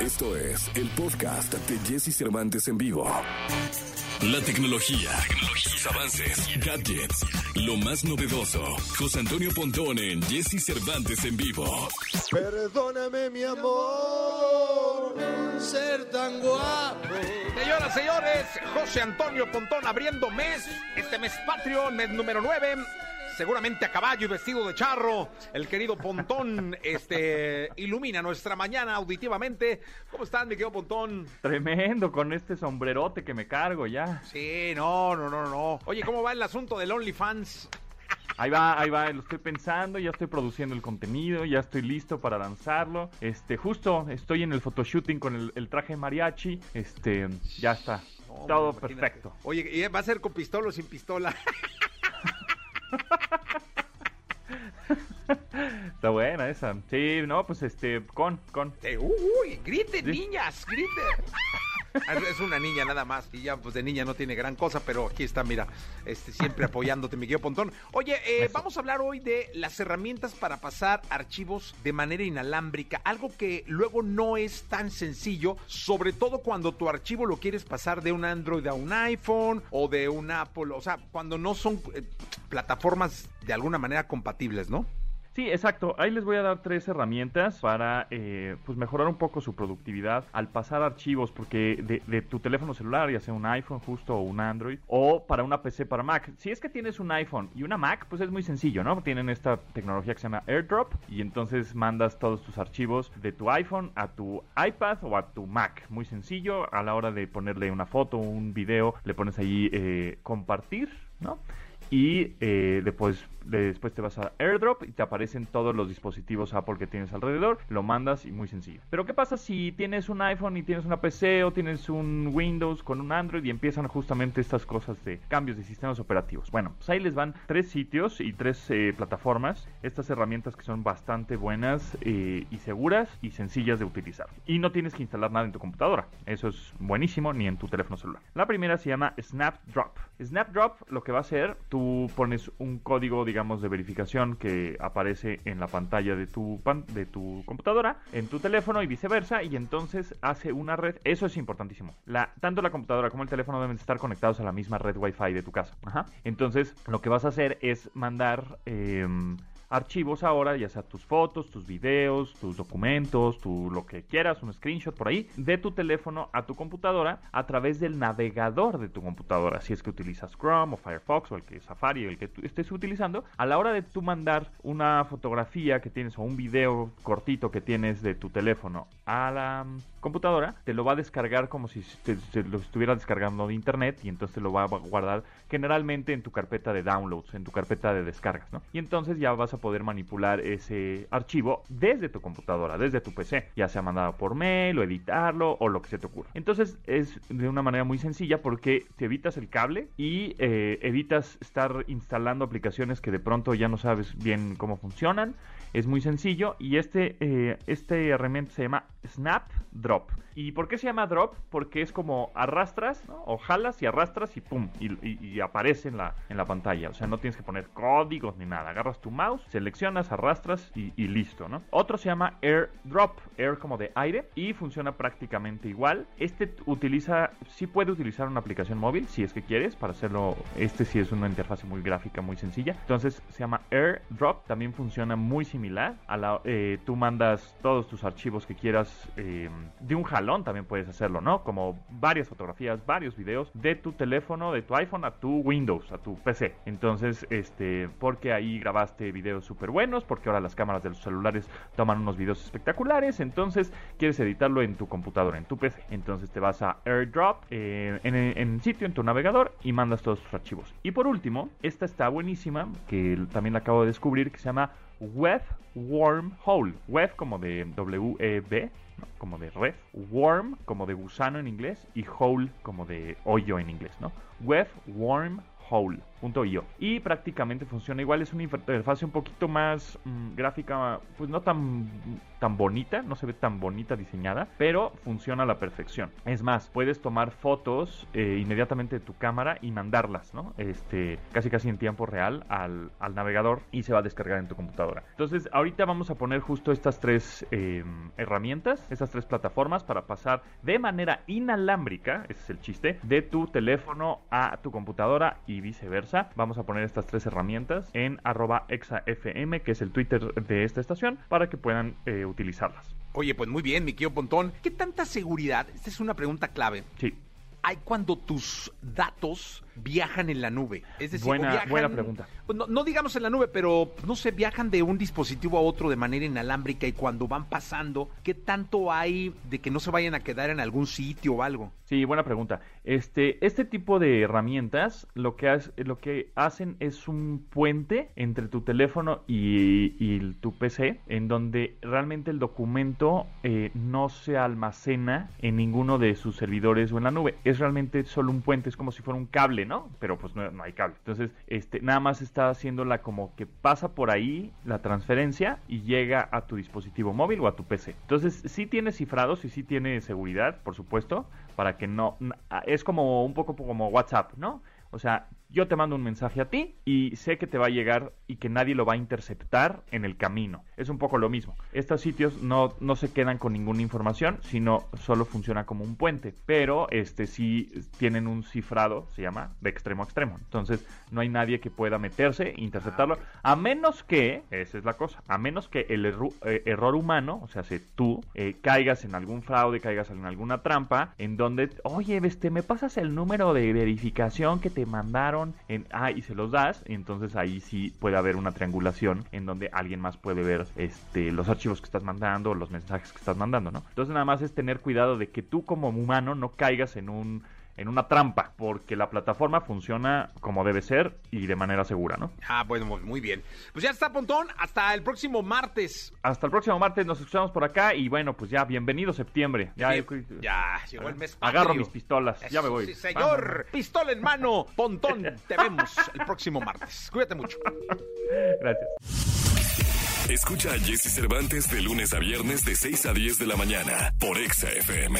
Esto es el podcast de Jesse Cervantes en vivo. La tecnología, sus avances, gadgets, lo más novedoso. José Antonio Pontón en Jesse Cervantes en vivo. Perdóname, mi amor, ser tan guapo. Señoras, señores, José Antonio Pontón abriendo mes, este mes patrio, mes número 9, seguramente a caballo y vestido de charro. El querido Pontón este, ilumina nuestra mañana auditivamente. ¿Cómo están, mi querido Pontón? Tremendo con este sombrerote que me cargo ya. Sí, no, no, no, no. Oye, ¿cómo va el asunto del OnlyFans? Ahí va, ahí va, lo estoy pensando, ya estoy produciendo el contenido, ya estoy listo para lanzarlo. Este, justo estoy en el photoshooting con el, el traje mariachi. Este, ya está. No, Todo perfecto. Oye, ¿y ¿va a ser con pistola o sin pistola? Está buena esa. Sí, no, pues este, con, con. Uy, griten, niñas, griten. Ah, Es una niña nada más y ya pues de niña no tiene gran cosa, pero aquí está, mira, este siempre apoyándote, Miguel Pontón. Oye, eh, vamos a hablar hoy de las herramientas para pasar archivos de manera inalámbrica, algo que luego no es tan sencillo, sobre todo cuando tu archivo lo quieres pasar de un Android a un iPhone o de un Apple, o sea, cuando no son eh, plataformas de alguna manera compatibles, ¿no? Sí, exacto. Ahí les voy a dar tres herramientas para eh, pues mejorar un poco su productividad al pasar archivos, porque de, tu teléfono celular, ya sea un iPhone justo o un Android, o para una PC para Mac. Si es que tienes un iPhone y una Mac, pues es muy sencillo, ¿no? Tienen esta tecnología que se llama AirDrop y entonces mandas todos tus archivos de tu iPhone a tu iPad o a tu Mac. Muy sencillo. A la hora de ponerle una foto o un video, le pones ahí eh, compartir, ¿no? Y eh, después, después te vas a AirDrop y te aparecen todos los dispositivos Apple que tienes alrededor, lo mandas y muy sencillo. Pero ¿qué pasa si tienes un iPhone y tienes una PC o tienes un Windows con un Android y empiezan justamente estas cosas de cambios de sistemas operativos? Bueno, pues ahí les van tres sitios y tres eh, plataformas, estas herramientas que son bastante buenas eh, y seguras y sencillas de utilizar. Y no tienes que instalar nada en tu computadora, eso es buenísimo, ni en tu teléfono celular. La primera se llama Snapdrop. Snapdrop lo que va a hacer, tú pones un código, digamos, de verificación que aparece en la pantalla de tu, pan- de tu computadora, en tu teléfono y viceversa, y entonces hace una red. Eso es importantísimo. La, tanto la computadora como el teléfono deben estar conectados a la misma red Wi-Fi de tu casa. Ajá. Entonces, lo que vas a hacer es mandar. em, archivos ahora, ya sea tus fotos, tus videos, tus documentos, tu lo que quieras, un screenshot por ahí, de tu teléfono a tu computadora a través del navegador de tu computadora. Si es que utilizas Chrome o Firefox o el que Safari o el que tú estés utilizando, a la hora de tú mandar una fotografía que tienes o un video cortito que tienes de tu teléfono a la computadora, te lo va a descargar como si te lo estuviera descargando de internet y entonces te lo va a guardar generalmente en tu carpeta de downloads, en tu carpeta de descargas, ¿no? Y entonces ya vas a poder manipular ese archivo desde tu computadora, desde tu PC, ya sea mandado por mail o editarlo o lo que se te ocurra. Entonces es de una manera muy sencilla porque te evitas el cable y eh, evitas estar instalando aplicaciones que de pronto ya no sabes bien cómo funcionan. Es muy sencillo y este, eh, este herramienta se llama Snapdrop. ¿Y por qué se llama drop? Porque es como arrastras, o jalas y arrastras y pum, y, y- aparece en la, en la pantalla. O sea, no tienes que poner códigos ni nada. Agarras tu mouse, seleccionas, arrastras y, listo, ¿no? Otro se llama AirDrop, Air como de aire, y funciona prácticamente igual. Este utiliza, sí puede utilizar una aplicación móvil, si es que quieres, para hacerlo. Este sí es una interfaz muy gráfica, muy sencilla. Entonces se llama AirDrop, también funciona muy similar. A la, eh, tú mandas todos tus archivos que quieras eh, de un jalón, también puedes hacerlo, ¿no? Como varias fotografías, varios videos de tu teléfono, de tu iPhone a tu Windows, a tu PC. Entonces, este, porque ahí grabaste videos súper buenos, porque ahora las cámaras de los celulares toman unos videos espectaculares, entonces quieres editarlo en tu computadora, en tu PC. Entonces te vas a AirDrop eh, en, sitio, en tu navegador y mandas todos tus archivos. Y por último, esta está buenísima, que también la acabo de descubrir, que se llama Web Wormhole. Web como de W-E-B, como de red. Worm como de gusano en inglés y hole como de hoyo en inglés, ¿no? Web Wormhole. Y prácticamente funciona igual, es una interfaz un poquito más mm, gráfica, pues no tan tan bonita, no se ve tan bonita diseñada, pero funciona a la perfección. Es más, puedes tomar fotos eh, inmediatamente de tu cámara y mandarlas, ¿no? Este, casi casi en tiempo real al, al, navegador y se va a descargar en tu computadora. Entonces, ahorita vamos a poner justo estas tres eh, herramientas, estas tres plataformas para pasar de manera inalámbrica, ese es el chiste, de tu teléfono a tu computadora y viceversa. Vamos a poner estas tres herramientas en arroba exafm, que es el Twitter de esta estación, para que puedan eh, utilizarlas. Oye, pues muy bien, mi querido Pontón. ¿Qué tanta seguridad? Esta es una pregunta clave. Sí. Hay cuando tus datos viajan en la nube. Es decir, buena, viajan, buena pregunta. Pues no, no, digamos en la nube, pero no sé, viajan de un dispositivo a otro de manera inalámbrica y cuando van pasando, ¿qué tanto hay de que no se vayan a quedar en algún sitio o algo? Sí, buena pregunta. Este, este tipo de herramientas lo que, has, lo que hacen es un puente entre tu teléfono y, y tu PC, en donde realmente el documento eh, no se almacena en ninguno de sus servidores o en la nube. Es realmente solo un puente, es como si fuera un cable, ¿no? Pero pues no, no hay cable. Entonces, este, nada más está haciéndola como que pasa por ahí la transferencia y llega a tu dispositivo móvil o a tu PC. Entonces, sí tiene cifrados y sí tiene seguridad, por supuesto, para que no... Es como un poco como WhatsApp, ¿no? O sea, yo te mando un mensaje a ti y sé que te va a llegar y que nadie lo va a interceptar en el camino. Es un poco lo mismo. Estos sitios no, no se quedan con ninguna información, sino solo funciona como un puente. Pero este sí tienen un cifrado, se llama, de extremo a extremo. Entonces no hay nadie que pueda meterse e interceptarlo. A menos que, esa es la cosa, a menos que el eh, error humano, o sea, si tú eh, caigas en algún fraude, caigas en alguna trampa, en donde, oye, este, me pasas el número de verificación que te mandaron en, ah, y se los das, entonces ahí sí puede haber una triangulación en donde alguien más puede ver este, los archivos que estás mandando, los mensajes que estás mandando, ¿no? Entonces nada más es tener cuidado de que tú como humano no caigas en un en una trampa, porque la plataforma funciona como debe ser y de manera segura, ¿no? Ah, bueno, muy bien. Pues ya está, Pontón, hasta el próximo martes. Hasta el próximo martes nos escuchamos por acá y bueno, pues ya, bienvenido septiembre. Ya, ya llegó el mes. Patrio. Agarro mis pistolas, Eso, ya me voy. Sí, señor, pistola en mano, Pontón, te vemos el próximo martes. Cuídate mucho. Gracias. Escucha a Jesse Cervantes de lunes a viernes de 6 a 10 de la mañana por Exa FM.